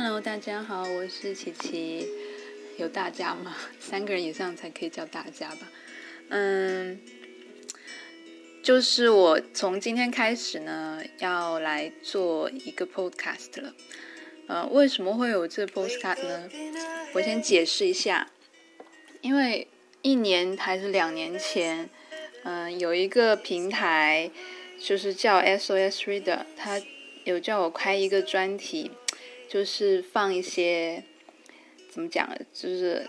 Hello，大家好，我是琪琪。有大家吗？三个人以上才可以叫大家吧。嗯，就是我从今天开始呢，要来做一个 podcast 了。呃，为什么会有这 podcast 呢？我先解释一下。因为一年还是两年前，嗯，有一个平台就是叫 SOS Reader，他有叫我开一个专题。就是放一些怎么讲？就是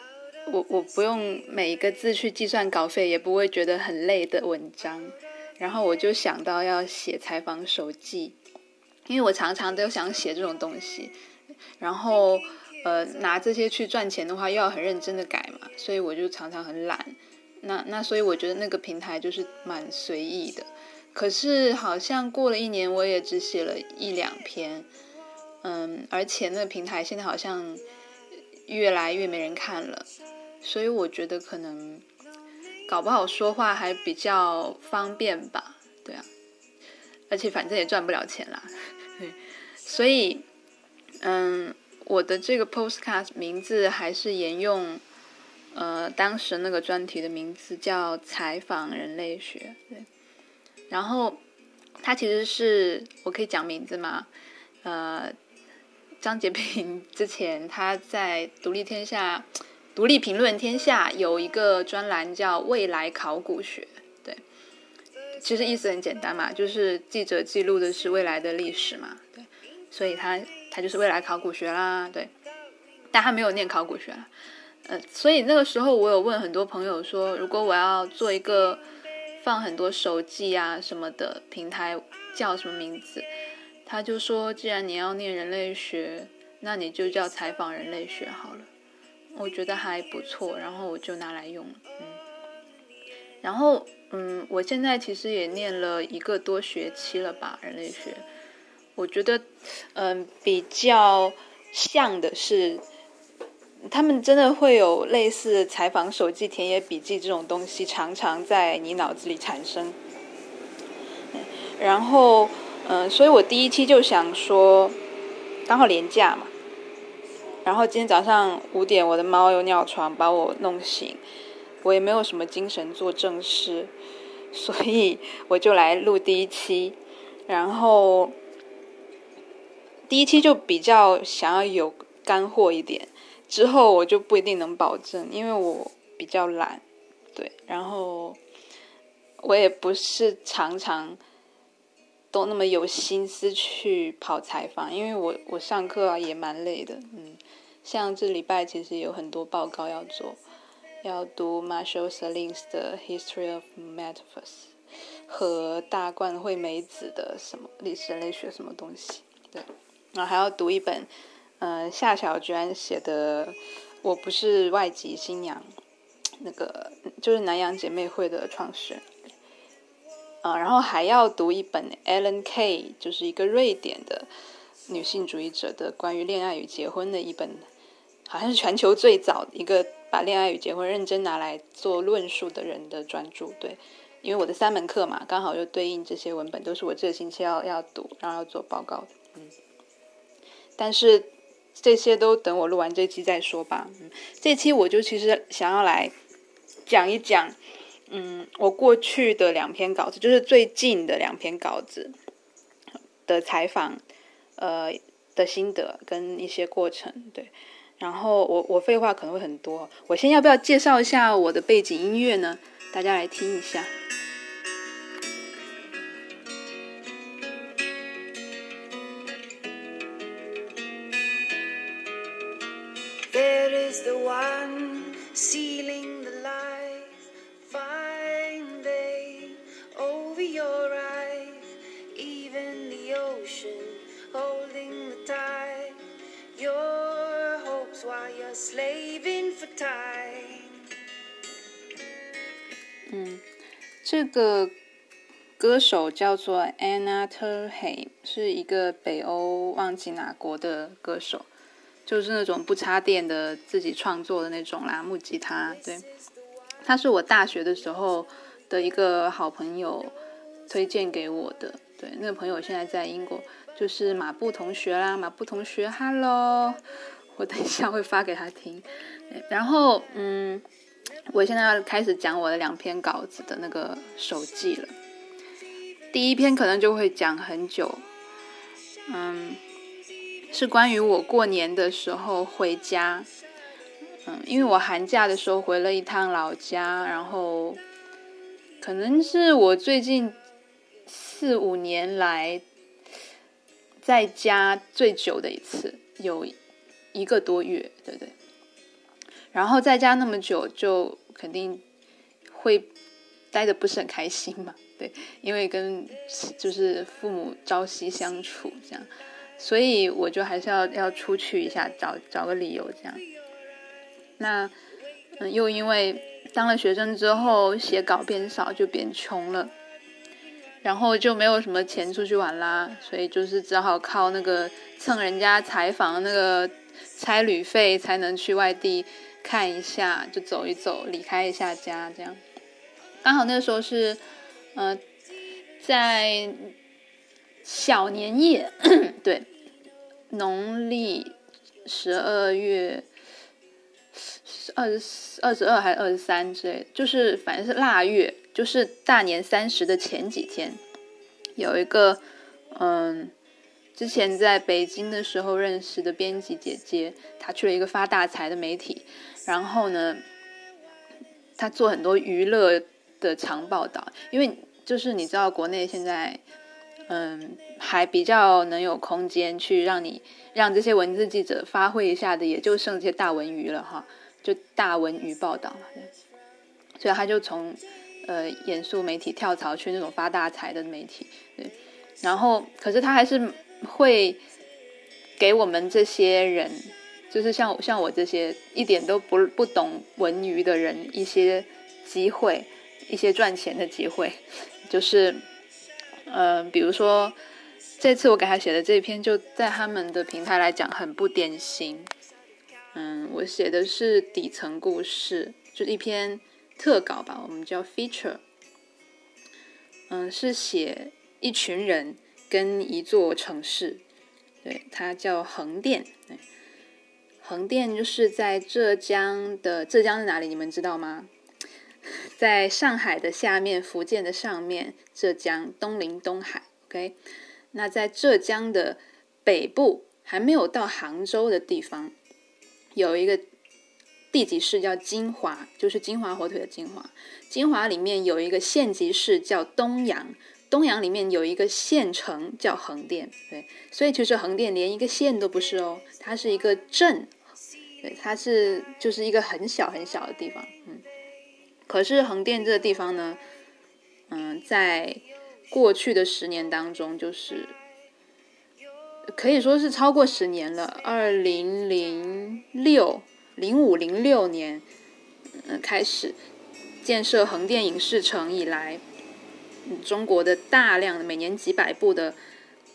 我我不用每一个字去计算稿费，也不会觉得很累的文章。然后我就想到要写采访手记，因为我常常都想写这种东西。然后呃，拿这些去赚钱的话，又要很认真的改嘛，所以我就常常很懒。那那所以我觉得那个平台就是蛮随意的。可是好像过了一年，我也只写了一两篇。嗯，而且那个平台现在好像越来越没人看了，所以我觉得可能搞不好说话还比较方便吧，对啊，而且反正也赚不了钱啦，对 所以嗯，我的这个 postcard 名字还是沿用呃当时那个专题的名字叫采访人类学，对，然后它其实是我可以讲名字吗？呃。张杰平之前他在《独立天下》《独立评论天下》有一个专栏叫“未来考古学”，对，其实意思很简单嘛，就是记者记录的是未来的历史嘛，对，所以他他就是未来考古学啦，对，但他没有念考古学，呃，所以那个时候我有问很多朋友说，如果我要做一个放很多手记啊什么的平台，叫什么名字？他就说：“既然你要念人类学，那你就叫采访人类学好了。”我觉得还不错，然后我就拿来用了。嗯，然后嗯，我现在其实也念了一个多学期了吧，人类学。我觉得嗯，比较像的是，他们真的会有类似采访手记、田野笔记这种东西，常常在你脑子里产生。然后。嗯，所以我第一期就想说，刚好连假嘛，然后今天早上五点，我的猫又尿床，把我弄醒，我也没有什么精神做正事，所以我就来录第一期，然后第一期就比较想要有干货一点，之后我就不一定能保证，因为我比较懒，对，然后我也不是常常。都那么有心思去跑采访，因为我我上课啊也蛮累的，嗯，像这礼拜其实有很多报告要做，要读 Marshall Salins 的 History of Metaphors 和大冠惠美子的什么历史类学什么东西，对，然后还要读一本，嗯，夏小娟写的我不是外籍新娘，那个就是南洋姐妹会的创始人。啊，然后还要读一本 Ellen K，就是一个瑞典的女性主义者的关于恋爱与结婚的一本，好像是全球最早一个把恋爱与结婚认真拿来做论述的人的专著。对，因为我的三门课嘛，刚好就对应这些文本，都是我这个星期要要读，然后要做报告的。嗯，但是这些都等我录完这期再说吧。嗯，这期我就其实想要来讲一讲。嗯，我过去的两篇稿子，就是最近的两篇稿子的采访，呃的心得跟一些过程，对。然后我我废话可能会很多，我先要不要介绍一下我的背景音乐呢？大家来听一下。There is the one 这个歌手叫做 anna turheim 是一个北欧忘记哪国的歌手就是那种不插电的自己创作的那种啦木吉他对他是我大学的时候的一个好朋友推荐给我的，对，那个朋友现在在英国，就是马布同学啦，马布同学，Hello，我等一下会发给他听。然后，嗯，我现在要开始讲我的两篇稿子的那个手记了。第一篇可能就会讲很久，嗯，是关于我过年的时候回家，嗯，因为我寒假的时候回了一趟老家，然后可能是我最近四五年来在家最久的一次，有一个多月，对不对？然后在家那么久，就肯定会待的不是很开心嘛。对，因为跟就是父母朝夕相处这样，所以我就还是要要出去一下，找找个理由这样。那嗯，又因为当了学生之后，写稿变少，就变穷了，然后就没有什么钱出去玩啦，所以就是只好靠那个蹭人家采访那个差旅费才能去外地看一下，就走一走，离开一下家这样。刚好那时候是。呃，在小年夜，对，农历十二月二十二十二还是二十三之类，就是反正是腊月，就是大年三十的前几天，有一个嗯，之前在北京的时候认识的编辑姐姐，她去了一个发大财的媒体，然后呢，她做很多娱乐的长报道，因为。就是你知道，国内现在，嗯，还比较能有空间去让你让这些文字记者发挥一下的，也就剩这些大文娱了哈，就大文娱报道。所以他就从呃严肃媒体跳槽去那种发大财的媒体，对。然后，可是他还是会给我们这些人，就是像像我这些一点都不不懂文娱的人一些机会，一些赚钱的机会。就是，呃，比如说，这次我给他写的这篇，就在他们的平台来讲很不典型。嗯，我写的是底层故事，就一篇特稿吧，我们叫 feature。嗯，是写一群人跟一座城市，对，它叫横店。横店就是在浙江的，浙江是哪里？你们知道吗？在上海的下面，福建的上面，浙江东临东海。OK，那在浙江的北部，还没有到杭州的地方，有一个地级市叫金华，就是金华火腿的金华。金华里面有一个县级市叫东阳，东阳里面有一个县城叫横店。对，所以其实横店连一个县都不是哦，它是一个镇。对，它是就是一个很小很小的地方。嗯。可是横店这个地方呢，嗯，在过去的十年当中，就是可以说是超过十年了。二零零六、零五、零六年，开始建设横店影视城以来，中国的大量的每年几百部的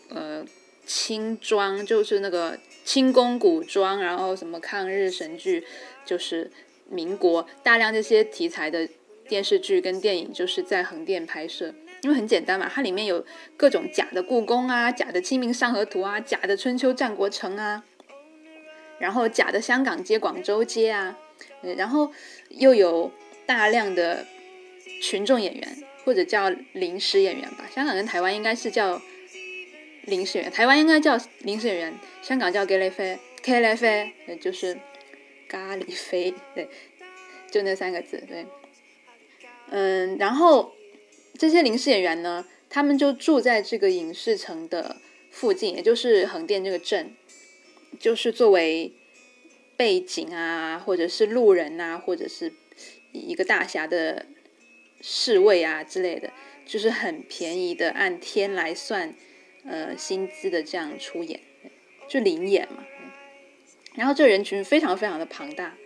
呃轻装，就是那个轻功古装，然后什么抗日神剧，就是。民国大量这些题材的电视剧跟电影就是在横店拍摄，因为很简单嘛，它里面有各种假的故宫啊、假的清明上河图啊、假的春秋战国城啊，然后假的香港街、广州街啊，然后又有大量的群众演员或者叫临时演员吧，香港跟台湾应该是叫临时演员，台湾应该叫临时演员，香港叫 g a l i f e k l f 也就是。咖喱飞，对，就那三个字，对，嗯，然后这些临时演员呢，他们就住在这个影视城的附近，也就是横店这个镇，就是作为背景啊，或者是路人啊，或者是一个大侠的侍卫啊之类的，就是很便宜的，按天来算，呃，薪资的这样出演，就临演嘛。然后这人群非常非常的庞大，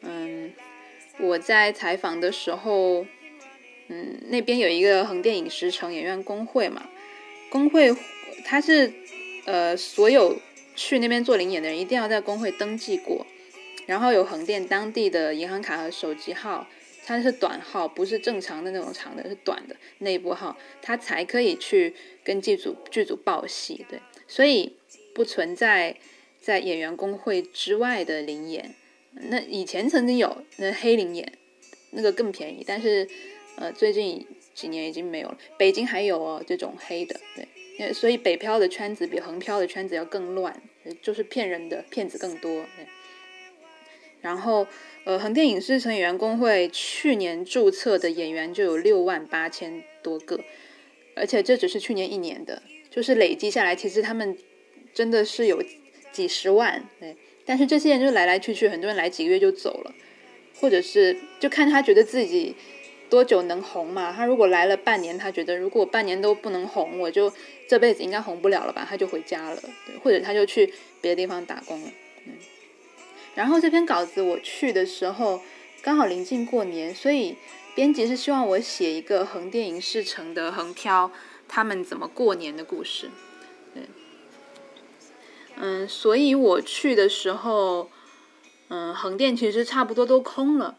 嗯，我在采访的时候，嗯，那边有一个横店影视城演员工会嘛，工会他是呃所有去那边做领演的人一定要在工会登记过，然后有横店当地的银行卡和手机号，它是短号，不是正常的那种长的，是短的内部号，他才可以去跟剧组剧组报戏，对。所以不存在在演员工会之外的灵演。那以前曾经有那黑灵演，那个更便宜，但是呃最近几年已经没有了。北京还有哦这种黑的，对，所以北漂的圈子比横漂的圈子要更乱，就是骗人的骗子更多。然后呃横店影视城演员工会去年注册的演员就有六万八千多个，而且这只是去年一年的，就是累积下来，其实他们真的是有几十万，对。但是这些人就来来去去，很多人来几个月就走了，或者是就看他觉得自己多久能红嘛。他如果来了半年，他觉得如果半年都不能红，我就这辈子应该红不了了吧，他就回家了，对，或者他就去别的地方打工了。嗯。然后这篇稿子我去的时候刚好临近过年，所以编辑是希望我写一个横店影视城的横漂他们怎么过年的故事。对嗯，所以我去的时候，嗯，横店其实差不多都空了，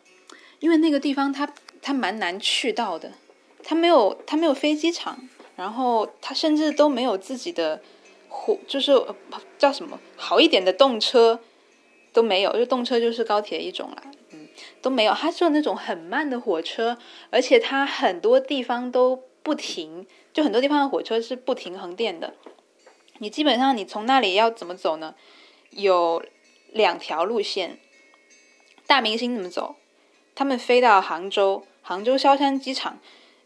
因为那个地方它它蛮难去到的，它没有它没有飞机场，然后它甚至都没有自己的火，就是叫什么好一点的动车都没有，就动车就是高铁一种啦，嗯，都没有，它是那种很慢的火车，而且它很多地方都不停，就很多地方的火车是不停横店的。你基本上，你从那里要怎么走呢？有两条路线。大明星怎么走？他们飞到杭州，杭州萧山机场，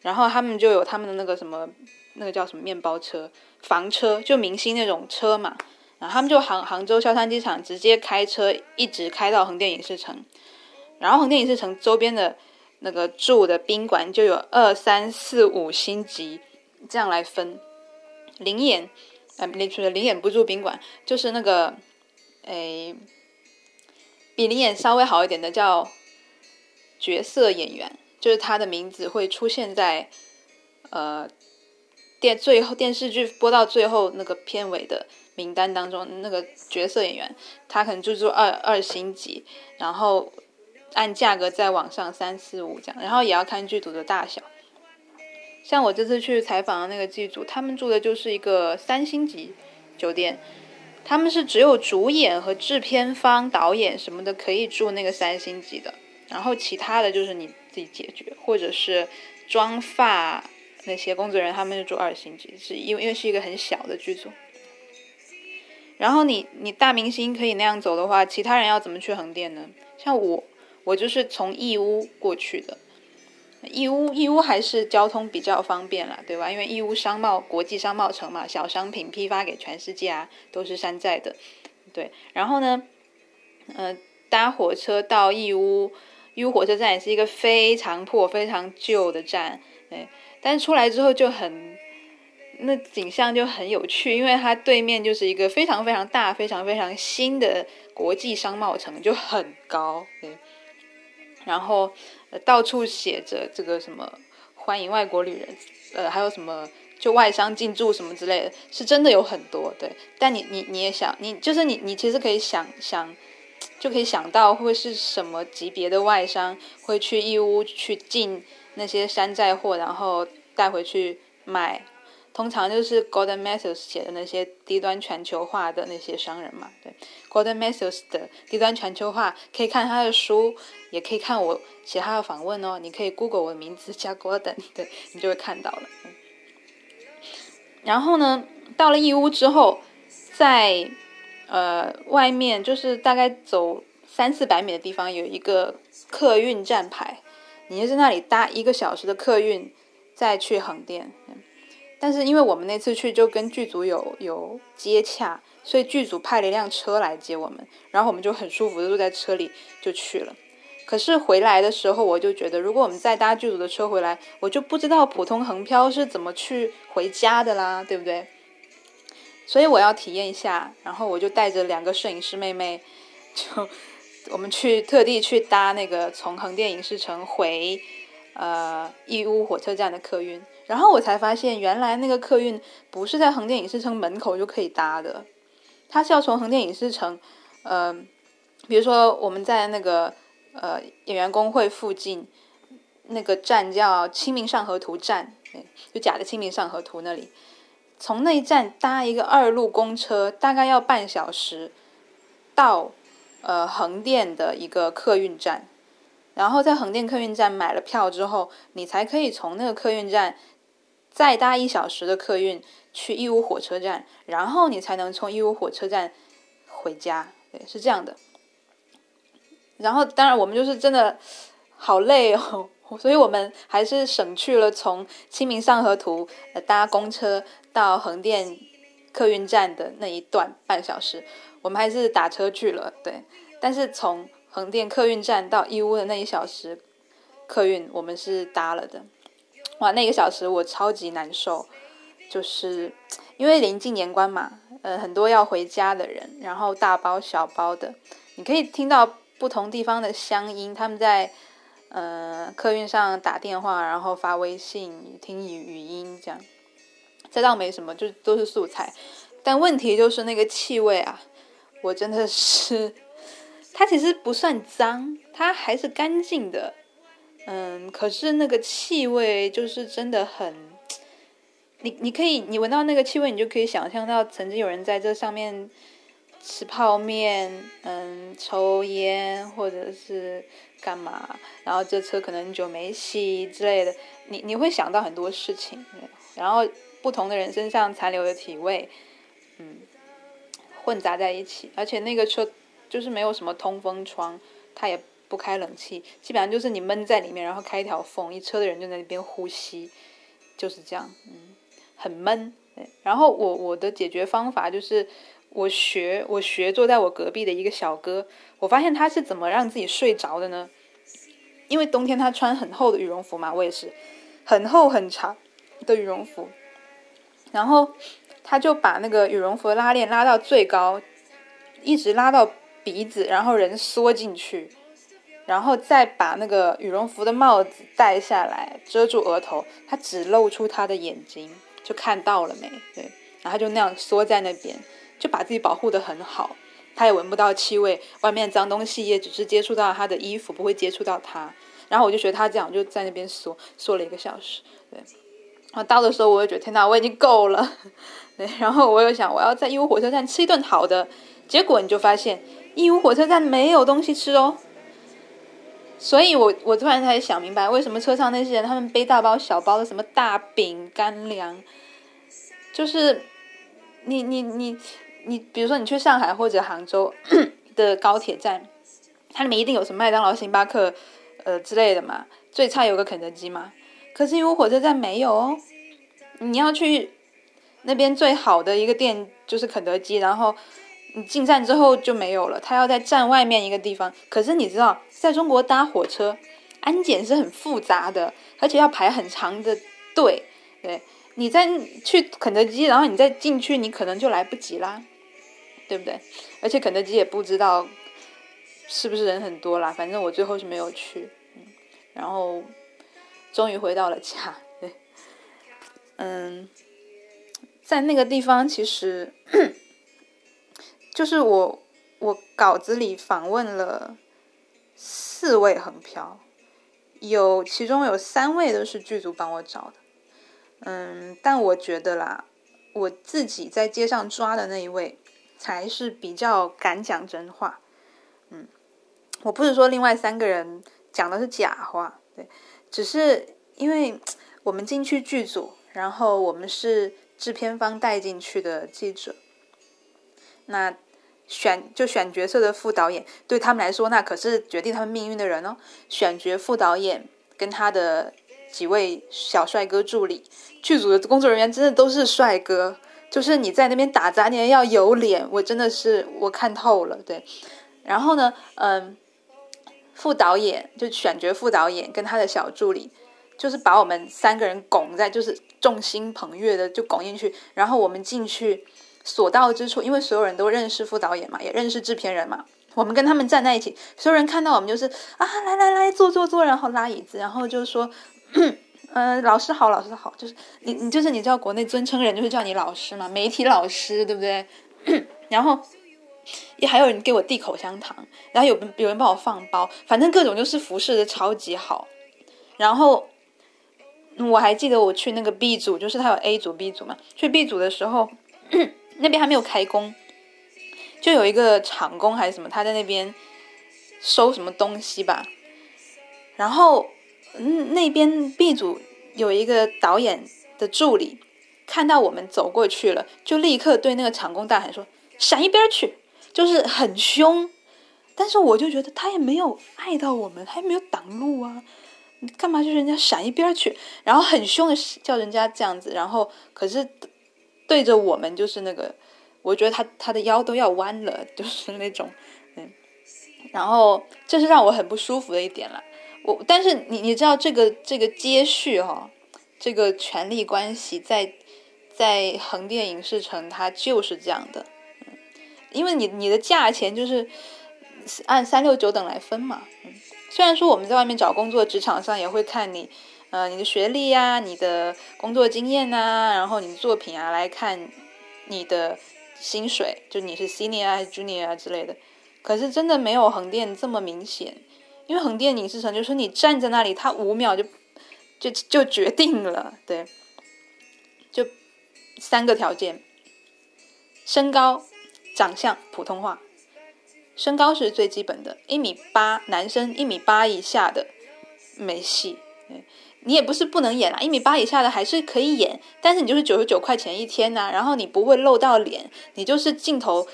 然后他们就有他们的那个什么，那个叫什么面包车、房车，就明星那种车嘛。他们就杭杭州萧山机场直接开车一直开到横店影视城，然后横店影视城周边的那个住的宾馆就有二三四五星级这样来分，灵眼。呃，那出的灵眼不住宾馆，就是那个，诶，比灵眼稍微好一点的叫角色演员，就是他的名字会出现在呃电最后电视剧播到最后那个片尾的名单当中，那个角色演员他可能就住二二星级，然后按价格再往上三四五这样，然后也要看剧组的大小。像我这次去采访的那个剧组，他们住的就是一个三星级酒店，他们是只有主演和制片方、导演什么的可以住那个三星级的，然后其他的就是你自己解决，或者是妆发那些工作人员他们就住二星级，是因为因为是一个很小的剧组。然后你你大明星可以那样走的话，其他人要怎么去横店呢？像我，我就是从义乌过去的。义乌，义乌还是交通比较方便了，对吧？因为义乌商贸国际商贸城嘛，小商品批发给全世界啊，都是山寨的，对。然后呢，呃，搭火车到义乌，义乌火车站也是一个非常破、非常旧的站，对。但是出来之后就很，那景象就很有趣，因为它对面就是一个非常非常大、非常非常新的国际商贸城，就很高，对。然后。到处写着这个什么欢迎外国旅人，呃，还有什么就外商进驻什么之类的，是真的有很多对。但你你你也想，你就是你你其实可以想想，就可以想到会是什么级别的外商会去义乌去进那些山寨货，然后带回去卖。通常就是 Gordon Mathews 写的那些低端全球化的那些商人嘛，对 Gordon Mathews 的低端全球化可以看他的书，也可以看我写他的访问哦。你可以 Google 我的名字加 Gordon，对你就会看到了。然后呢，到了义乌之后，在呃外面就是大概走三四百米的地方有一个客运站牌，你就在那里搭一个小时的客运再去横店。但是因为我们那次去就跟剧组有有接洽，所以剧组派了一辆车来接我们，然后我们就很舒服的坐在车里就去了。可是回来的时候，我就觉得如果我们再搭剧组的车回来，我就不知道普通横漂是怎么去回家的啦，对不对？所以我要体验一下，然后我就带着两个摄影师妹妹，就我们去特地去搭那个从横店影视城回呃义乌火车站的客运。然后我才发现，原来那个客运不是在横店影视城门口就可以搭的，它是要从横店影视城，呃，比如说我们在那个呃演员工会附近那个站叫清明上河图站，就假的清明上河图那里，从那一站搭一个二路公车，大概要半小时，到呃横店的一个客运站，然后在横店客运站买了票之后，你才可以从那个客运站再搭一小时的客运去义乌火车站，然后你才能从义乌火车站回家。对，是这样的。然后，当然我们就是真的好累哦。所以我们还是省去了从清明上河图搭公车到横店客运站的那一段半小时，我们还是打车去了。对，但是从横店客运站到义乌的那一小时客运，我们是搭了的。哇，那个小时我超级难受，就是因为临近年关嘛，呃，很多要回家的人，然后大包小包的，你可以听到不同地方的乡音，他们在。呃，客运上打电话，然后发微信，听语语音这样，这倒没什么，就都是素材。但问题就是那个气味啊，我真的是，它其实不算脏，它还是干净的。嗯，可是那个气味就是真的很，你你可以，你闻到那个气味，你就可以想象到曾经有人在这上面。吃泡面，嗯，抽烟或者是干嘛，然后这车可能久没洗之类的，你你会想到很多事情，然后不同的人身上残留的体味，嗯，混杂在一起，而且那个车就是没有什么通风窗，它也不开冷气，基本上就是你闷在里面，然后开一条缝，一车的人就在那边呼吸，就是这样，嗯，很闷。然后我我的解决方法就是。我学我学坐在我隔壁的一个小哥，我发现他是怎么让自己睡着的呢？因为冬天他穿很厚的羽绒服嘛，我也是很厚很长的羽绒服，然后他就把那个羽绒服的拉链拉到最高，一直拉到鼻子，然后人缩进去，然后再把那个羽绒服的帽子戴下来遮住额头，他只露出他的眼睛，就看到了没？对，然后就那样缩在那边。就把自己保护得很好，他也闻不到气味，外面脏东西也只是接触到他的衣服，不会接触到他。然后我就学他这样，就在那边缩缩了一个小时。对，然后到的时候我就觉得天哪，我已经够了。对，然后我又想我要在义乌火车站吃一顿好的，结果你就发现义乌火车站没有东西吃哦。所以我我突然才想明白，为什么车上那些人他们背大包小包的什么大饼干粮，就是你你你。你比如说，你去上海或者杭州 的高铁站，它里面一定有什么麦当劳、星巴克，呃之类的嘛。最差有个肯德基嘛。可是因为火车站没有哦，你要去那边最好的一个店就是肯德基，然后你进站之后就没有了。他要在站外面一个地方。可是你知道，在中国搭火车安检是很复杂的，而且要排很长的队。对，你再去肯德基，然后你再进去，你可能就来不及啦。对不对？而且肯德基也不知道是不是人很多啦，反正我最后是没有去。嗯，然后终于回到了家。对，嗯，在那个地方其实就是我我稿子里访问了四位横漂，有其中有三位都是剧组帮我找的。嗯，但我觉得啦，我自己在街上抓的那一位。才是比较敢讲真话，嗯，我不是说另外三个人讲的是假话，对，只是因为我们进去剧组，然后我们是制片方带进去的记者，那选就选角色的副导演，对他们来说，那可是决定他们命运的人哦。选角副导演跟他的几位小帅哥助理，剧组的工作人员真的都是帅哥。就是你在那边打杂，你要有脸。我真的是我看透了，对。然后呢，嗯，副导演就选角副导演跟他的小助理，就是把我们三个人拱在，就是众星捧月的就拱进去。然后我们进去所到之处，因为所有人都认识副导演嘛，也认识制片人嘛，我们跟他们站在一起，所有人看到我们就是啊，来来来，坐坐坐，然后拉椅子，然后就说。嗯，老师好，老师好，就是你，你就是你知道国内尊称人就是叫你老师嘛，媒体老师，对不对？然后也还有人给我递口香糖，然后有有人帮我放包，反正各种就是服侍的超级好。然后我还记得我去那个 B 组，就是他有 A 组、B 组嘛。去 B 组的时候，那边还没有开工，就有一个厂工还是什么，他在那边收什么东西吧。然后，嗯，那边 B 组有一个导演的助理，看到我们走过去了，就立刻对那个厂工大喊说：“闪一边去！”就是很凶。但是我就觉得他也没有碍到我们，他也没有挡路啊，干嘛就人家闪一边去？然后很凶的叫人家这样子，然后可是对着我们就是那个，我觉得他他的腰都要弯了，就是那种，嗯，然后这是让我很不舒服的一点了。我但是你你知道这个这个接续哈，这个权力关系在在横店影视城它就是这样的，嗯，因为你你的价钱就是。按三六九等来分嘛，嗯，虽然说我们在外面找工作，职场上也会看你，呃，你的学历呀，你的工作经验呐，然后你的作品啊，来看你的薪水，就你是 senior 还是 junior 啊之类的。可是真的没有横店这么明显，因为横店影视城就是你站在那里，他五秒就就就决定了，对，就三个条件：身高、长相、普通话。身高是最基本的，一米八，男生一米八以下的没戏。你也不是不能演啦，一米八以下的还是可以演，但是你就是九十九块钱一天呐，然后你不会露到脸，你就是镜头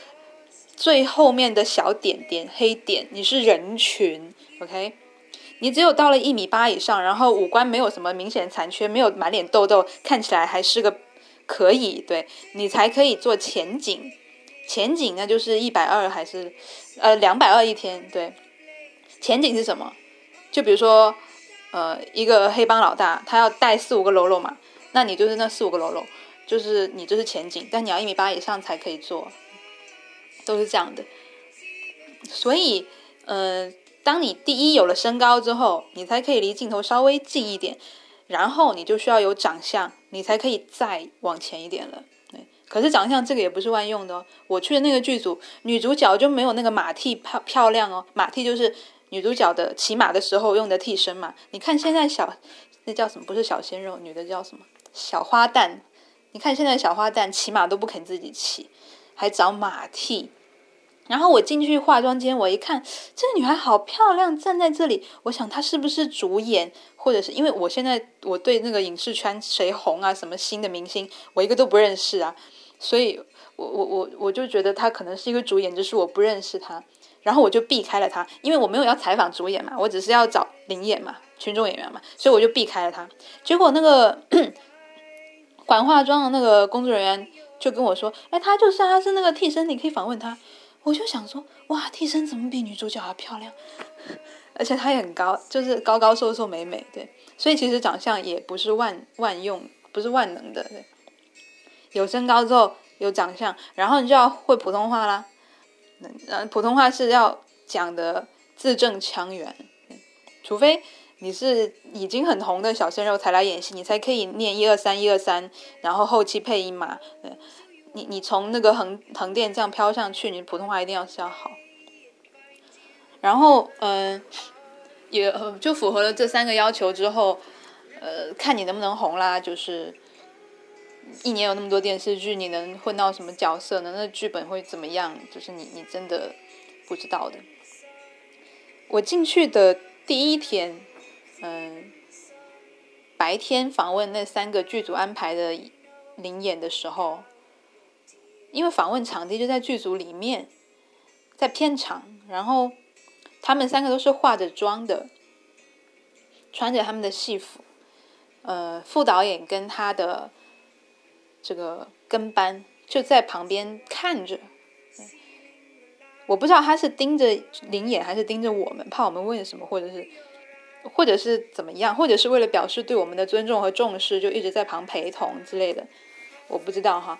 最后面的小点点黑点，你是人群，OK？你只有到了一米八以上，然后五官没有什么明显残缺，没有满脸痘痘，看起来还是个可以，对你才可以做前景。前景那就是一百二还是，呃两百二一天？对，前景是什么？就比如说，呃一个黑帮老大，他要带四五个喽啰嘛，那你就是那四五个喽啰，就是你就是前景，但你要一米八以上才可以做，都是这样的。所以，呃，当你第一有了身高之后，你才可以离镜头稍微近一点，然后你就需要有长相，你才可以再往前一点了。对可是长相这个也不是万用的哦。我去的那个剧组，女主角就没有那个马替漂漂亮哦。马替就是女主角的骑马的时候用的替身嘛。你看现在小那叫什么？不是小鲜肉，女的叫什么？小花旦。你看现在小花旦骑马都不肯自己骑，还找马替。然后我进去化妆间，我一看这个女孩好漂亮，站在这里，我想她是不是主演，或者是因为我现在我对那个影视圈谁红啊，什么新的明星，我一个都不认识啊。所以，我我我我就觉得她可能是一个主演，只是我不认识她，然后我就避开了他，因为我没有要采访主演嘛，我只是要找灵演嘛，群众演员嘛，所以我就避开了他。结果那个 管化妆的那个工作人员就跟我说：“哎，他就是，他是那个替身，你可以访问他。”我就想说：“哇，替身怎么比女主角还漂亮？而且她也很高，就是高高瘦瘦美美，对。所以其实长相也不是万万用，不是万能的，对。”有身高之后有长相，然后你就要会普通话啦。嗯，普通话是要讲的字正腔圆，除非你是已经很红的小鲜肉才来演戏，你才可以念一二三一二三，然后后期配音嘛。嗯，你你从那个横横店这样飘上去，你普通话一定要是要好。然后嗯，也就符合了这三个要求之后，呃，看你能不能红啦，就是。一年有那么多电视剧，你能混到什么角色呢？那剧本会怎么样？就是你，你真的不知道的。我进去的第一天，嗯，白天访问那三个剧组安排的灵演的时候，因为访问场地就在剧组里面，在片场，然后他们三个都是化着妆的，穿着他们的戏服，呃，副导演跟他的。这个跟班就在旁边看着，我不知道他是盯着灵眼还是盯着我们，怕我们问什么，或者是或者是怎么样，或者是为了表示对我们的尊重和重视，就一直在旁陪同之类的，我不知道哈。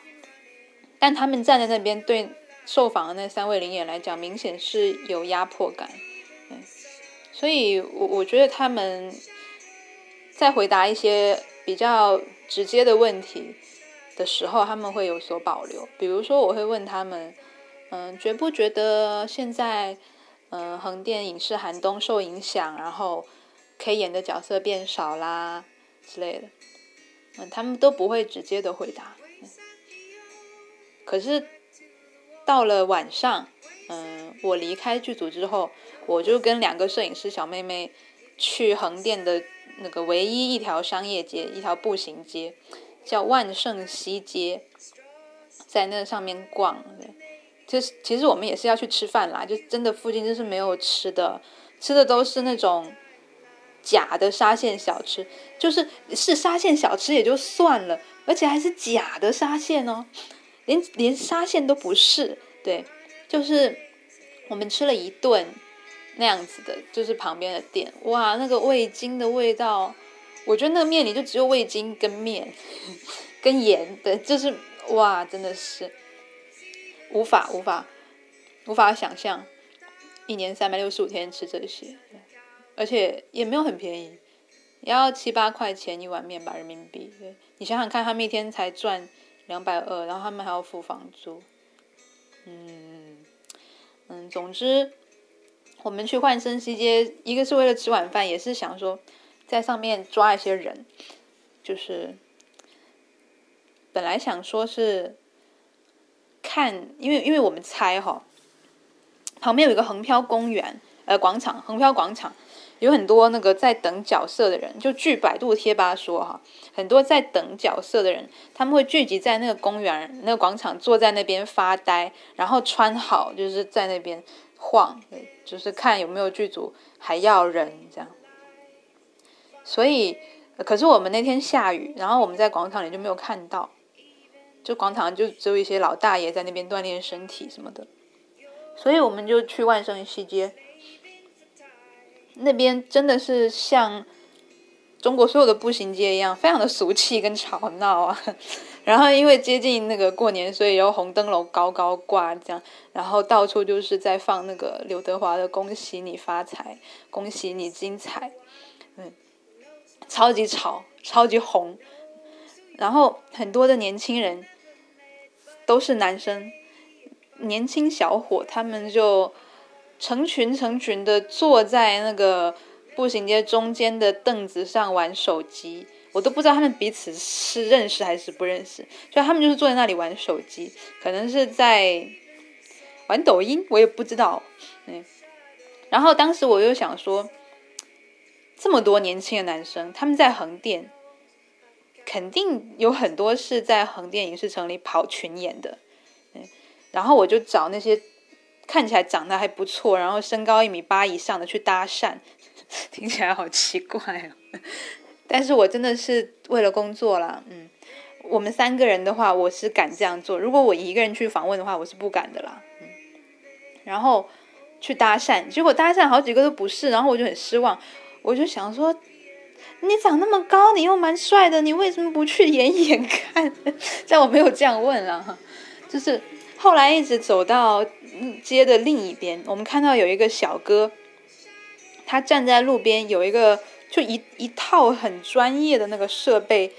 但他们站在那边，对受访的那三位灵眼来讲，明显是有压迫感，嗯，所以我我觉得他们在回答一些比较直接的问题。的时候，他们会有所保留。比如说，我会问他们，嗯，觉不觉得现在，嗯，横店影视寒冬受影响，然后可以演的角色变少啦之类的，嗯，他们都不会直接的回答。可是到了晚上，嗯，我离开剧组之后，我就跟两个摄影师小妹妹去横店的那个唯一一条商业街，一条步行街，叫万盛西街，在那上面逛。就是其实我们也是要去吃饭啦，就真的附近就是没有吃的，吃的都是那种假的沙县小吃，就是是沙县小吃也就算了，而且还是假的沙县哦，连连沙县都不是，对，就是我们吃了一顿那样子的，就是旁边的店，哇，那个味精的味道，我觉得那个面里就只有味精跟面跟盐的，就是哇，真的是。无法无法无法想象，一年三百六十五天吃这些，而且也没有很便宜，也要七八块钱一碗面吧人民币。你想想看，他们一天才赚两百二，然后他们还要付房租。嗯嗯，总之，我们去万生西街，一个是为了吃晚饭，也是想说在上面抓一些人，就是本来想说是。看，因为因为我们猜哈，旁边有一个横漂公园，呃，广场，横漂广场，有很多那个在等角色的人。就据百度贴吧说哈，很多在等角色的人，他们会聚集在那个公园、那个广场，坐在那边发呆，然后穿好，就是在那边晃，就是看有没有剧组还要人这样。所以，可是我们那天下雨，然后我们在广场里就没有看到。就广场就只有一些老大爷在那边锻炼身体什么的，所以我们就去万盛西街，那边真的是像中国所有的步行街一样，非常的俗气跟吵闹啊。然后因为接近那个过年，所以有红灯笼高高挂这样，然后到处就是在放那个刘德华的《恭喜你发财，恭喜你精彩》，嗯，超级吵，超级红。然后很多的年轻人都是男生，年轻小伙，他们就成群成群的坐在那个步行街中间的凳子上玩手机，我都不知道他们彼此是认识还是不认识，就他们就是坐在那里玩手机，可能是在玩抖音，我也不知道。嗯，然后当时我又想说，这么多年轻的男生，他们在横店。肯定有很多是在横店影视城里跑群演的，嗯，然后我就找那些看起来长得还不错，然后身高一米八以上的去搭讪，听起来好奇怪哦。但是我真的是为了工作啦，嗯，我们三个人的话，我是敢这样做。如果我一个人去访问的话，我是不敢的啦，嗯。然后去搭讪，结果搭讪好几个都不是，然后我就很失望，我就想说。你长那么高，你又蛮帅的，你为什么不去演演看？但我没有这样问啊，就是后来一直走到街的另一边，我们看到有一个小哥，他站在路边，有一个就一一套很专业的那个设备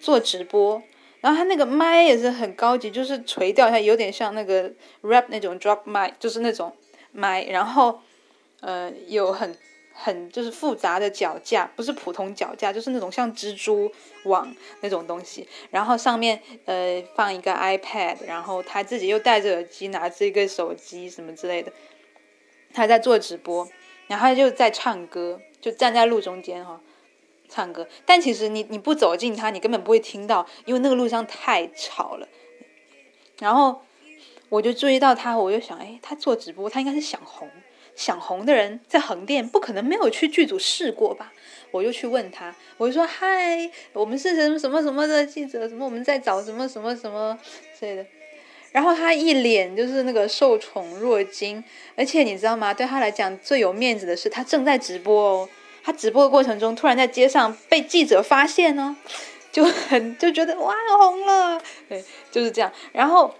做直播，然后他那个麦也是很高级，就是垂钓一下，有点像那个 rap 那种 drop 麦，就是那种麦，然后呃有很。很就是复杂的脚架，不是普通脚架，就是那种像蜘蛛网那种东西。然后上面呃放一个 iPad，然后他自己又戴着耳机，拿着一个手机什么之类的，他在做直播，然后他就在唱歌，就站在路中间哈唱歌。但其实你你不走近他，你根本不会听到，因为那个路上太吵了。然后我就注意到他，我就想，哎，他做直播，他应该是想红。想红的人在横店不可能没有去剧组试过吧？我就去问他，我就说：“嗨，我们是什么什么什么的记者，什么我们在找什么什么什么之类的。”然后他一脸就是那个受宠若惊，而且你知道吗？对他来讲最有面子的是他正在直播哦，他直播的过程中突然在街上被记者发现呢，就很就觉得哇红了，对，就是这样。然后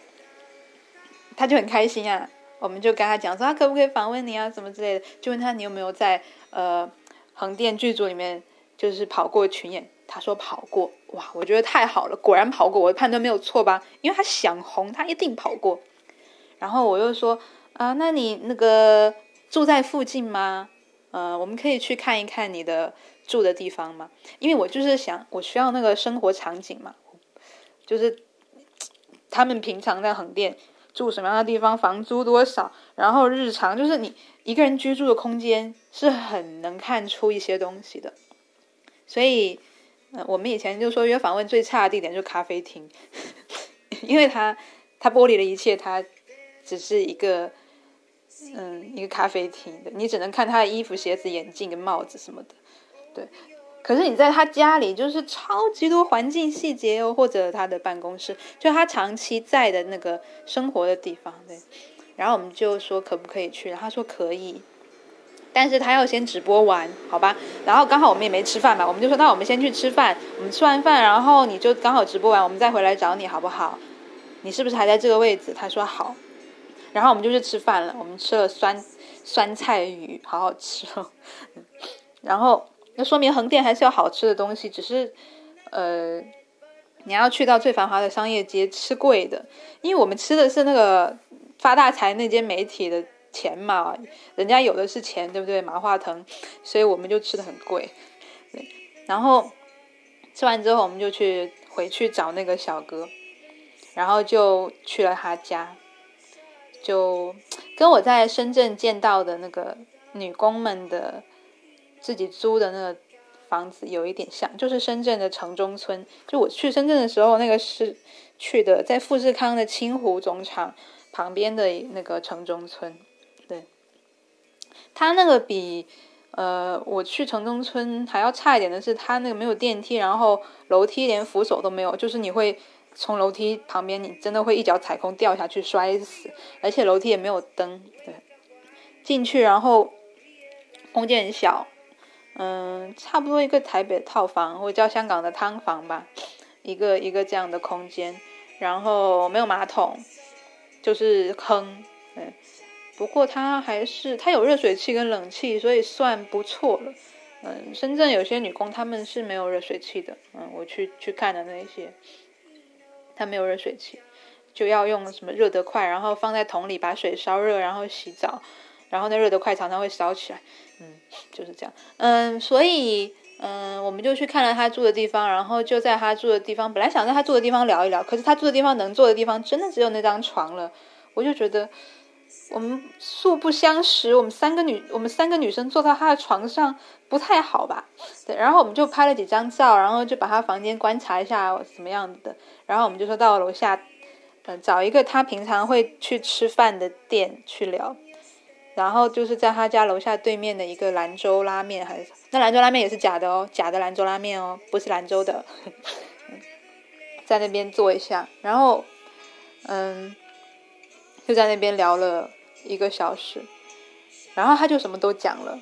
他就很开心啊。我们就跟他讲说，他可不可以访问你啊，什么之类的，就问他你有没有在呃横店剧组里面就是跑过群演。他说跑过，哇，我觉得太好了，果然跑过，我的判断没有错吧？因为他想红，他一定跑过。然后我又说啊，那你那个住在附近吗？呃，我们可以去看一看你的住的地方吗？因为我就是想，我需要那个生活场景嘛，就是他们平常在横店住什么样的地方，房租多少，然后日常就是你一个人居住的空间是很能看出一些东西的。所以，呃，我们以前就说约访问最差的地点就是咖啡厅，因为它它剥离了一切，它只是一个。嗯，一个咖啡厅的，你只能看他的衣服、鞋子、眼镜跟帽子什么的，对。可是你在他家里，就是超级多环境细节哦，或者他的办公室，就他长期在的那个生活的地方，对。然后我们就说可不可以去，他说可以，但是他要先直播完，好吧？然后刚好我们也没吃饭嘛，我们就说那我们先去吃饭，我们吃完饭，然后你就刚好直播完，我们再回来找你好不好？你是不是还在这个位置？他说好。然后我们就去吃饭了，我们吃了酸酸菜鱼，好好吃哦。然后那说明横店还是有好吃的东西，只是呃，你要去到最繁华的商业街吃贵的，因为我们吃的是那个发大财那间媒体的钱嘛，人家有的是钱，对不对？马化腾，所以我们就吃的很贵。对，然后吃完之后，我们就去回去找那个小哥，然后就去了他家。就跟我在深圳见到的那个女工们的自己租的那个房子有一点像，就是深圳的城中村。就我去深圳的时候，那个是去的在富士康的清湖总厂旁边的那个城中村。对，它那个比呃我去城中村还要差一点的是，它那个没有电梯，然后楼梯连扶手都没有，就是你会。从楼梯旁边，你真的会一脚踩空掉下去摔死，而且楼梯也没有灯。对，进去然后空间很小，嗯，差不多一个台北套房或者叫香港的汤房吧，一个一个这样的空间，然后没有马桶，就是坑。对，不过它还是它有热水器跟冷气，所以算不错了。嗯，深圳有些女工她们是没有热水器的。嗯，我去去看的那些。它没有热水器，就要用什么热得快，然后放在桶里把水烧热，然后洗澡，然后那热得快常常会烧起来，嗯，就是这样，嗯，所以嗯，我们就去看了他住的地方，然后就在他住的地方，本来想在他住的地方聊一聊，可是他住的地方能坐的地方真的只有那张床了，我就觉得我们素不相识，我们三个女，我们三个女生坐到他的床上不太好吧？对，然后我们就拍了几张照，然后就把他房间观察一下怎么样的。然后我们就说到楼下，嗯，找一个他平常会去吃饭的店去聊。然后就是在他家楼下对面的一个兰州拉面，还是那兰州拉面也是假的哦，假的兰州拉面哦，不是兰州的。在那边坐一下，然后嗯，就在那边聊了一个小时。然后他就什么都讲了，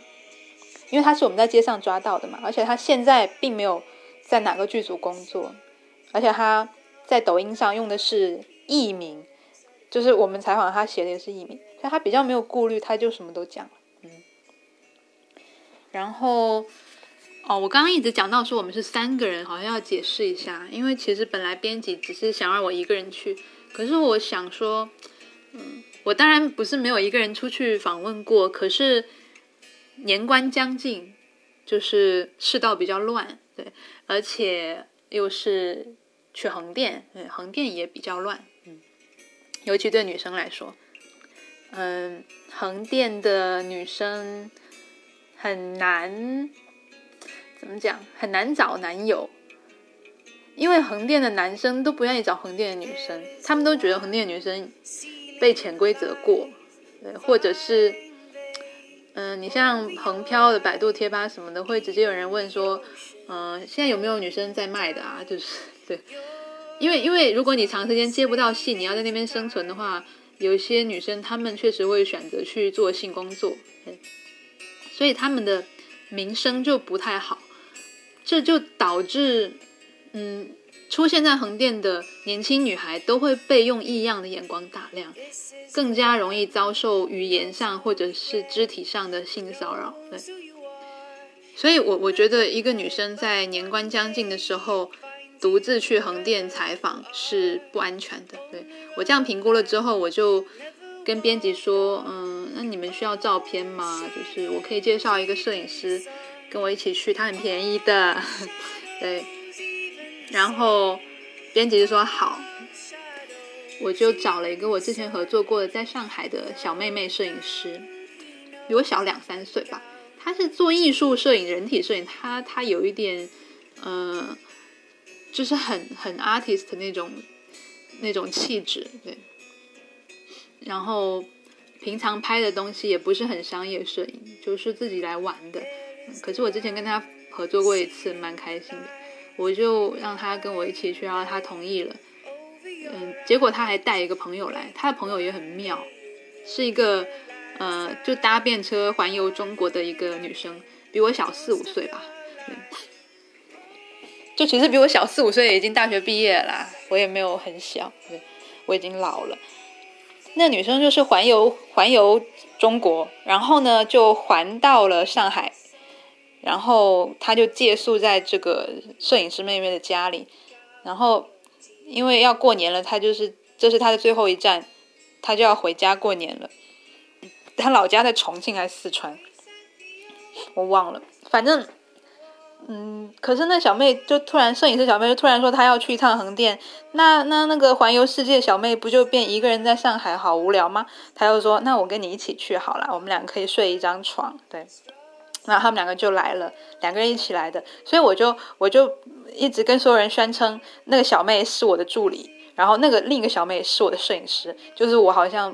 因为他是我们在街上抓到的嘛，而且他现在并没有在哪个剧组工作，而且他。在抖音上用的是艺名，就是我们采访他写的也是艺名，他比较没有顾虑，他就什么都讲嗯。然后，哦，我刚刚一直讲到说我们是三个人，好像要解释一下，因为其实本来编辑只是想让我一个人去，可是我想说，嗯，我当然不是没有一个人出去访问过，可是年关将近，就是世道比较乱，对，而且又是。去横店，嗯，横店也比较乱，嗯，尤其对女生来说，嗯，横店的女生很难，怎么讲？很难找男友，因为横店的男生都不愿意找横店的女生，他们都觉得横店的女生被潜规则过，对，或者是，嗯，你像横漂的百度贴吧什么的，会直接有人问说，嗯，现在有没有女生在卖的啊？就是。对，因为因为如果你长时间接不到戏，你要在那边生存的话，有一些女生她们确实会选择去做性工作，所以他们的名声就不太好，这就导致，嗯，出现在横店的年轻女孩都会被用异样的眼光打量，更加容易遭受语言上或者是肢体上的性骚扰。对，所以我我觉得一个女生在年关将近的时候。独自去横店采访是不安全的。对我这样评估了之后，我就跟编辑说，嗯，那你们需要照片吗？就是我可以介绍一个摄影师跟我一起去，他很便宜的，对。然后编辑就说好，我就找了一个我之前合作过的在上海的小妹妹摄影师，比我小两三岁吧。她是做艺术摄影、人体摄影，她她有一点，嗯，就是很很 artist 那种那种气质，对。然后平常拍的东西也不是很商业摄影，就是自己来玩的。可是我之前跟他合作过一次，蛮开心的。我就让他跟我一起去，然后他同意了。嗯，结果他还带一个朋友来，他的朋友也很妙，是一个呃，就搭便车环游中国的一个女生，比我小四五岁吧。就其实比我小四五岁，已经大学毕业了，我也没有很小，我已经老了。那女生就是环游环游中国，然后呢就环到了上海，然后她就借宿在这个摄影师妹妹的家里，然后因为要过年了，她就是这是她的最后一站，她就要回家过年了。她老家在重庆还是四川，我忘了，反正。嗯，可是那小妹就突然，摄影师小妹就突然说她要去一趟横店，那那那个环游世界小妹不就变一个人在上海好无聊吗？她又说那我跟你一起去好了，我们两个可以睡一张床，对，然后他们两个就来了，两个人一起来的，所以我就我就一直跟所有人宣称那个小妹是我的助理，然后那个另一个小妹是我的摄影师，就是我好像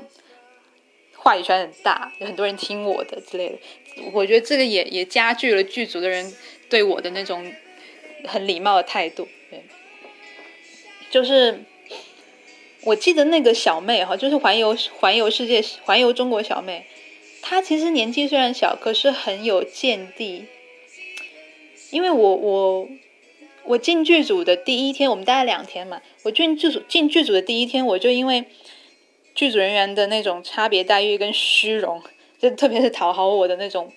话语权很大，有很多人听我的之类的，我觉得这个也也加剧了剧组的人。对我的那种很礼貌的态度，对，就是我记得那个小妹哈，就是环游环游世界、环游中国小妹，她其实年纪虽然小，可是很有见地。因为我我我进剧组的第一天，我们待了两天嘛，我进剧组进剧组的第一天，我就因为剧组人员的那种差别待遇跟虚荣，就特别是讨好我的那种，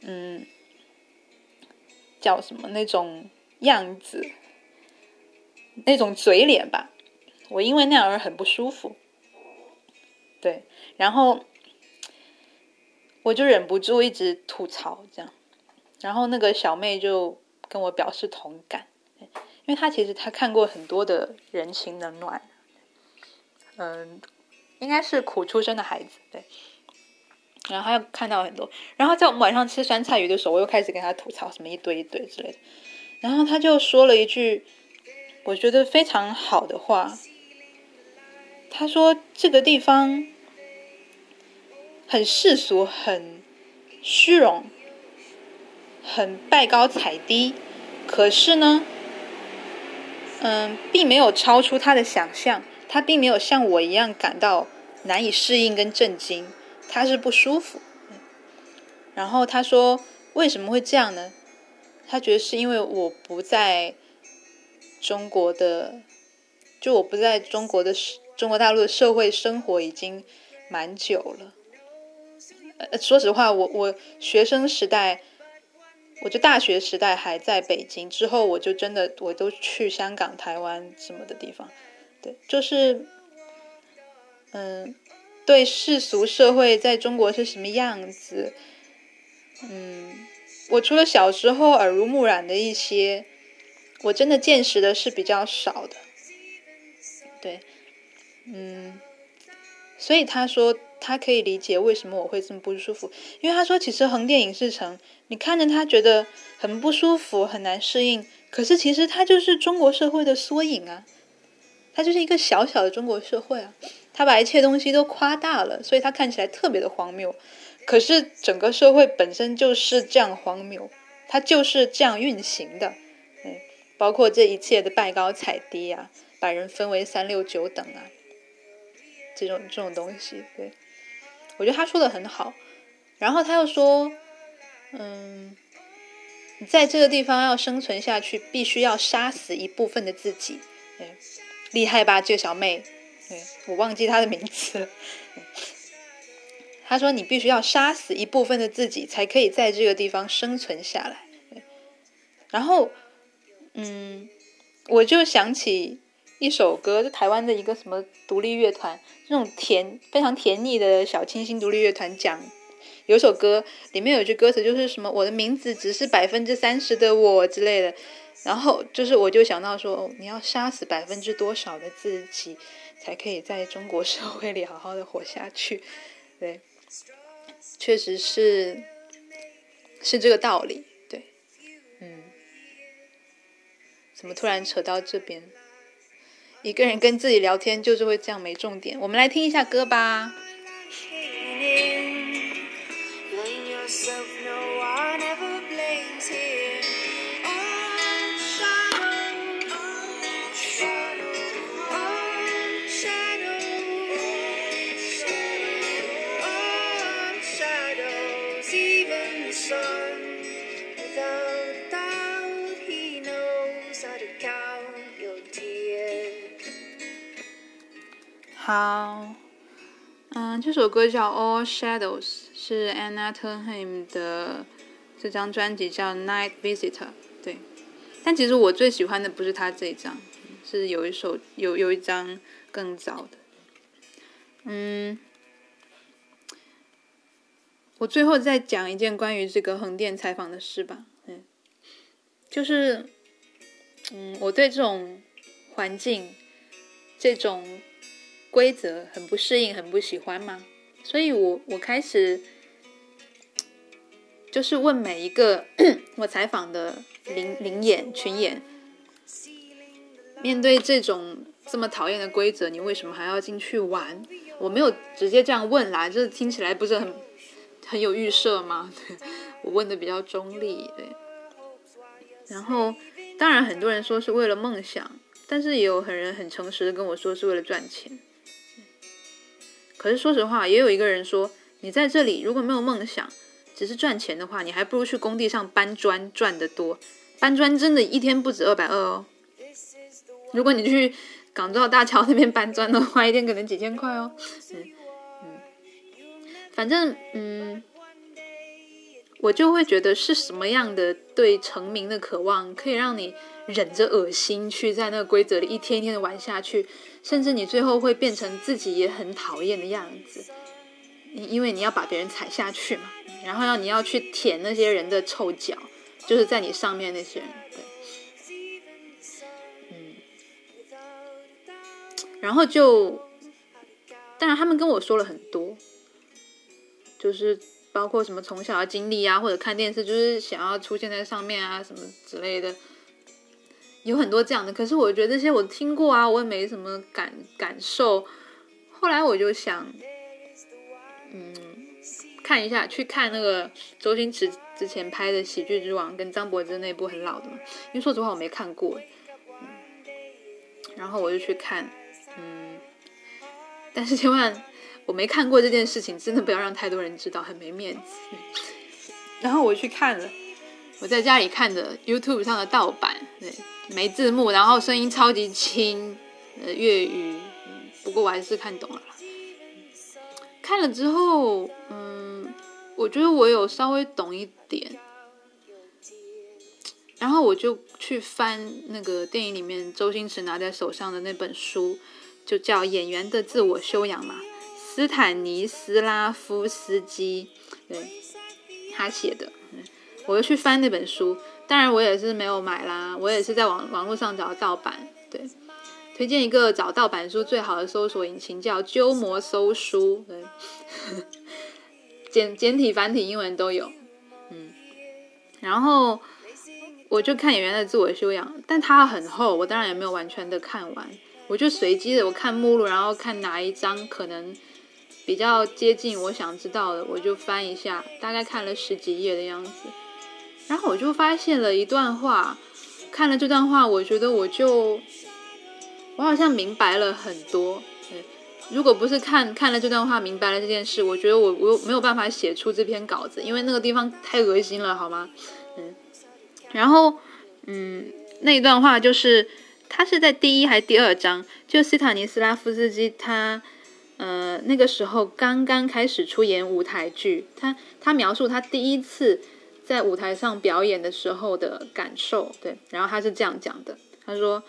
嗯。叫什么那种样子，那种嘴脸吧，我因为那样而很不舒服。对，然后我就忍不住一直吐槽这样，然后那个小妹就跟我表示同感，因为她其实她看过很多的人情冷暖，嗯，应该是苦出身的孩子，对。然后他又看到很多，然后在我们晚上吃酸菜鱼的时候，我又开始跟他吐槽什么一堆一堆之类的，然后他就说了一句我觉得非常好的话，他说这个地方很世俗、很虚荣、很拜高踩低，可是呢，嗯，并没有超出他的想象，他并没有像我一样感到难以适应跟震惊。他是不舒服，然后他说为什么会这样呢？他觉得是因为我不在中国的，就我不在中国的中国大陆的社会生活已经蛮久了。呃，说实话，我我学生时代，我就大学时代还在北京，之后我就真的我都去香港、台湾什么的地方，对，就是嗯。对世俗社会在中国是什么样子？嗯，我除了小时候耳濡目染的一些，我真的见识的是比较少的。对，嗯，所以他说他可以理解为什么我会这么不舒服，因为他说其实横店影视城，你看着他觉得很不舒服、很难适应，可是其实它就是中国社会的缩影啊，它就是一个小小的中国社会啊。他把一切东西都夸大了，所以他看起来特别的荒谬。可是整个社会本身就是这样荒谬，它就是这样运行的。嗯，包括这一切的拜高踩低啊，把人分为三六九等啊，这种这种东西，对，我觉得他说的很好。然后他又说，嗯，在这个地方要生存下去，必须要杀死一部分的自己。嗯，厉害吧，这个小妹。我忘记他的名字了。他说：“你必须要杀死一部分的自己，才可以在这个地方生存下来。”然后，嗯，我就想起一首歌，就台湾的一个什么独立乐团，那种甜非常甜腻的小清新独立乐团讲，有首歌里面有句歌词就是什么我的名字只是百分之三十的我之类的，然后就是我就想到说，你要杀死百分之多少的自己，才可以在中国社会里好好的活下去？对，确实是是这个道理。对，嗯，怎么突然扯到这边？一个人跟自己聊天就是会这样没重点。我们来听一下歌吧。好，嗯，这首歌叫《All Shadows》，是 Anna Turnham 的这张专辑叫《Night Visitor》。对，但其实我最喜欢的不是他这一张，是有一首有有一张更早的。嗯，我最后再讲一件关于这个横店采访的事吧。嗯，就是，嗯，我对这种环境，这种。规则很不适应，很不喜欢吗？所以我我开始就是问每一个 我采访的灵灵眼群演，面对这种这么讨厌的规则，你为什么还要进去玩？我没有直接这样问啦，这听起来不是很很有预设吗？我问的比较中立，对。然后当然很多人说是为了梦想，但是也有很人很诚实的跟我说是为了赚钱。可是说实话，也有一个人说，你在这里如果没有梦想，只是赚钱的话，你还不如去工地上搬砖赚得多。搬砖真的一天不止二百二哦。如果你去港珠澳大桥那边搬砖的话，一天可能几千块哦。嗯嗯，反正嗯，我就会觉得是什么样的对成名的渴望，可以让你忍着恶心去在那个规则里一天一天的玩下去。甚至你最后会变成自己也很讨厌的样子，因为你要把别人踩下去嘛，然后要你要去舔那些人的臭脚，就是在你上面那些人，对，嗯，然后就，当然他们跟我说了很多，就是包括什么从小的经历啊，或者看电视就是想要出现在上面啊，什么之类的。有很多这样的，可是我觉得这些我听过啊，我也没什么感感受。后来我就想，嗯，看一下，去看那个周星驰之前拍的《喜剧之王》跟张柏芝那部很老的嘛，因为说实话我没看过。嗯，然后我就去看，嗯，但是千万我没看过这件事情，真的不要让太多人知道，很没面子。然后我去看了，我在家里看的 YouTube 上的盗版，对。没字幕，然后声音超级轻，呃，粤语，不过我还是看懂了。看了之后，嗯，我觉得我有稍微懂一点，然后我就去翻那个电影里面周星驰拿在手上的那本书，就叫《演员的自我修养》嘛，斯坦尼斯拉夫斯基对他写的，我就去翻那本书。当然，我也是没有买啦，我也是在网网络上找盗版。对，推荐一个找盗版书最好的搜索引擎叫鸠摩搜书，对，简简体繁体英文都有。嗯，然后我就看演员的自我修养，但它很厚，我当然也没有完全的看完，我就随机的我看目录，然后看哪一章可能比较接近我想知道的，我就翻一下，大概看了十几页的样子。然后我就发现了一段话，看了这段话，我觉得我就，我好像明白了很多。嗯，如果不是看看了这段话明白了这件事，我觉得我我没有办法写出这篇稿子，因为那个地方太恶心了，好吗？嗯，然后嗯，那一段话就是，他是在第一还是第二章？就斯坦尼斯拉夫斯基他，呃，那个时候刚刚开始出演舞台剧，他他描述他第一次。在舞台上表演的时候的感受，对，然后他是这样讲的，他说：“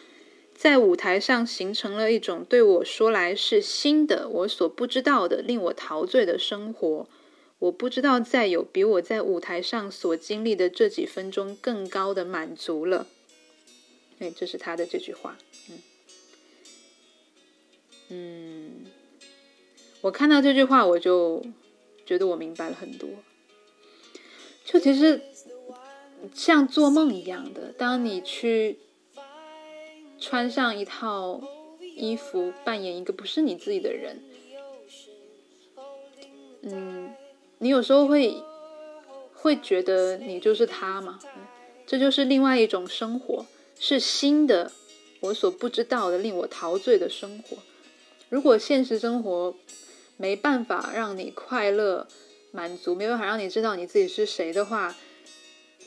在舞台上形成了一种对我说来是新的、我所不知道的、令我陶醉的生活。我不知道再有比我在舞台上所经历的这几分钟更高的满足了。对，这是他的这句话。嗯嗯，我看到这句话，我就觉得我明白了很多。就其实像做梦一样的，当你去穿上一套衣服，扮演一个不是你自己的人，嗯，你有时候会会觉得你就是他嘛，这就是另外一种生活，是新的，我所不知道的，令我陶醉的生活。如果现实生活没办法让你快乐。满足没办法让你知道你自己是谁的话，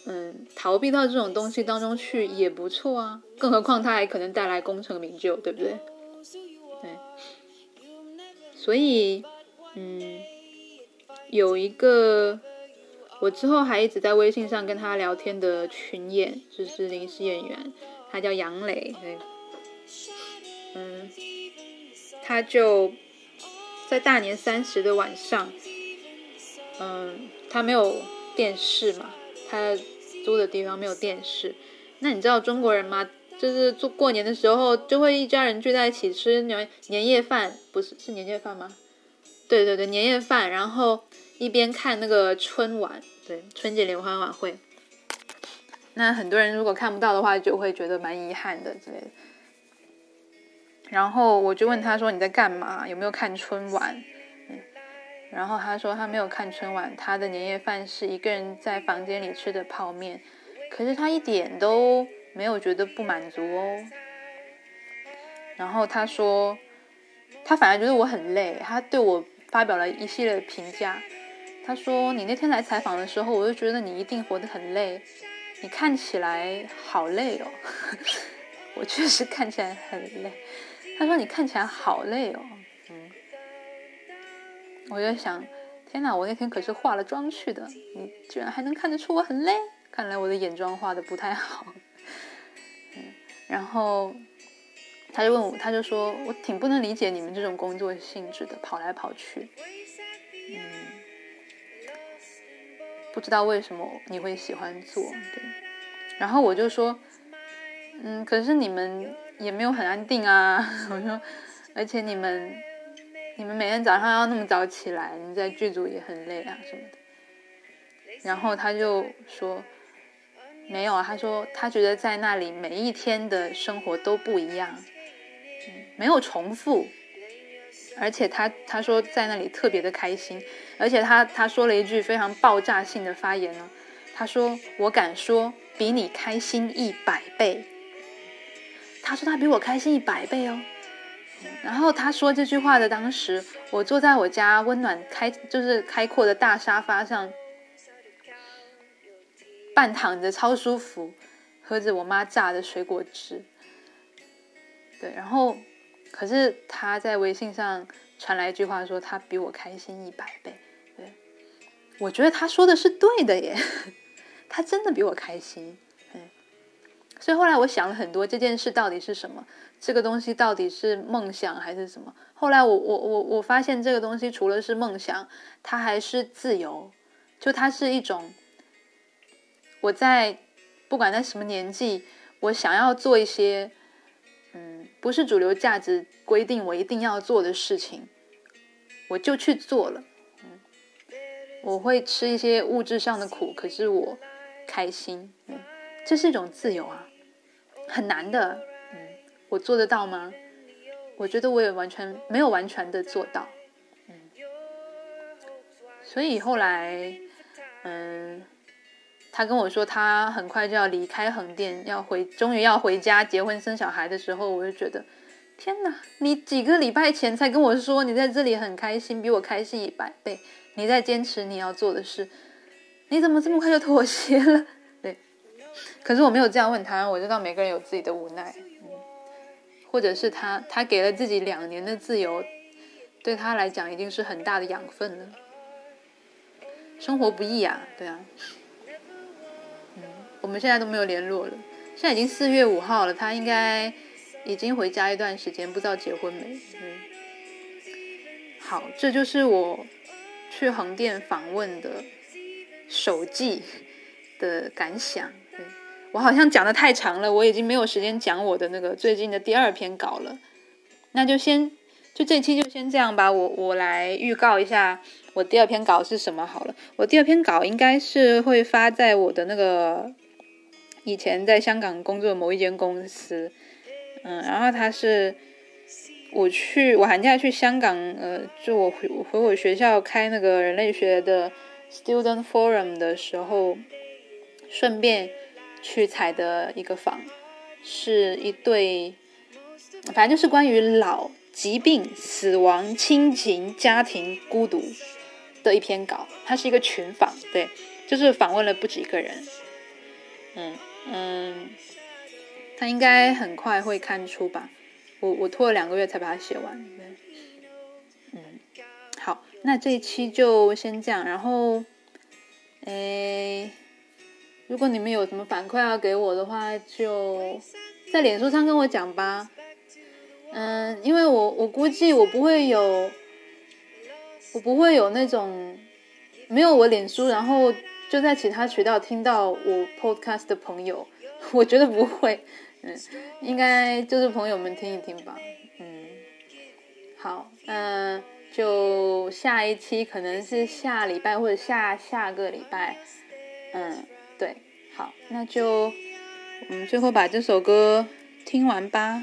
嗯，逃避到这种东西当中去也不错啊。更何况它还可能带来功成名就，对不对？对。所以，嗯，有一个我之后还一直在微信上跟他聊天的群演，就是临时演员，他叫杨磊，嗯，他就在大年三十的晚上。嗯，他没有电视嘛？他租的地方没有电视。那你知道中国人吗？就是做过年的时候，就会一家人聚在一起吃年年夜饭，不是是年夜饭吗？对对对，年夜饭，然后一边看那个春晚，对春节联欢晚会。那很多人如果看不到的话，就会觉得蛮遗憾的之类的。然后我就问他说：“你在干嘛？有没有看春晚？”嗯然后他说他没有看春晚，他的年夜饭是一个人在房间里吃的泡面，可是他一点都没有觉得不满足哦。然后他说，他反而觉得我很累，他对我发表了一系列评价。他说你那天来采访的时候，我就觉得你一定活得很累，你看起来好累哦。我确实看起来很累。他说你看起来好累哦。嗯我就想，天哪！我那天可是化了妆去的，你居然还能看得出我很累？看来我的眼妆画的不太好。嗯，然后他就问我，他就说我挺不能理解你们这种工作性质的，跑来跑去。嗯，不知道为什么你会喜欢做。对，然后我就说，嗯，可是你们也没有很安定啊。我说，而且你们。你们每天早上要那么早起来，你在剧组也很累啊什么的。然后他就说，没有啊，他说他觉得在那里每一天的生活都不一样，没有重复，而且他他说在那里特别的开心，而且他他说了一句非常爆炸性的发言呢，他说我敢说比你开心一百倍，他说他比我开心一百倍哦。然后他说这句话的当时，我坐在我家温暖开就是开阔的大沙发上，半躺着超舒服，喝着我妈榨的水果汁。对，然后可是他在微信上传来一句话，说他比我开心一百倍。对，我觉得他说的是对的耶，他真的比我开心。所以后来我想了很多，这件事到底是什么？这个东西到底是梦想还是什么？后来我我我我发现这个东西除了是梦想，它还是自由。就它是一种我在不管在什么年纪，我想要做一些嗯不是主流价值规定我一定要做的事情，我就去做了。嗯，我会吃一些物质上的苦，可是我开心。嗯，这是一种自由啊，很难的。嗯我做得到吗？我觉得我也完全没有完全的做到，嗯，所以后来，嗯，他跟我说他很快就要离开横店，要回，终于要回家结婚生小孩的时候，我就觉得，天哪！你几个礼拜前才跟我说你在这里很开心，比我开心一百倍，你在坚持你要做的事，你怎么这么快就妥协了？可是我没有这样问他，我知道每个人有自己的无奈。嗯或者是他，他给了自己两年的自由，对他来讲已经是很大的养分了。生活不易啊，对啊。嗯，我们现在都没有联络了，现在已经四月五号了，他应该已经回家一段时间，不知道结婚没。嗯，好，这就是我去横店访问的手记的感想。我好像讲的太长了，我已经没有时间讲我的那个最近的第二篇稿了。那就先，就这期就先这样吧。我我来预告一下我第二篇稿是什么好了。我第二篇稿应该是会发在我的那个以前在香港工作的某一间公司，嗯，然后他是我去我寒假去香港，呃，就我回回我学校开那个人类学的 Student Forum 的时候，顺便。去采的一个访，是一对，反正就是关于老、疾病、死亡、亲情、家庭、孤独的一篇稿。它是一个群访，对，就是访问了不止一个人。嗯嗯，他应该很快会看出吧？我我拖了两个月才把它写完。嗯，好，那这一期就先这样，然后，诶。如果你们有什么反馈要给我的话，就在脸书上跟我讲吧。嗯，因为我我估计我不会有，我不会有那种没有我脸书，然后就在其他渠道听到我 podcast 的朋友，我觉得不会。嗯，应该就是朋友们听一听吧。嗯，好，嗯，就下一期可能是下礼拜或者下下个礼拜。嗯。好那就我们最后把这首歌听完吧。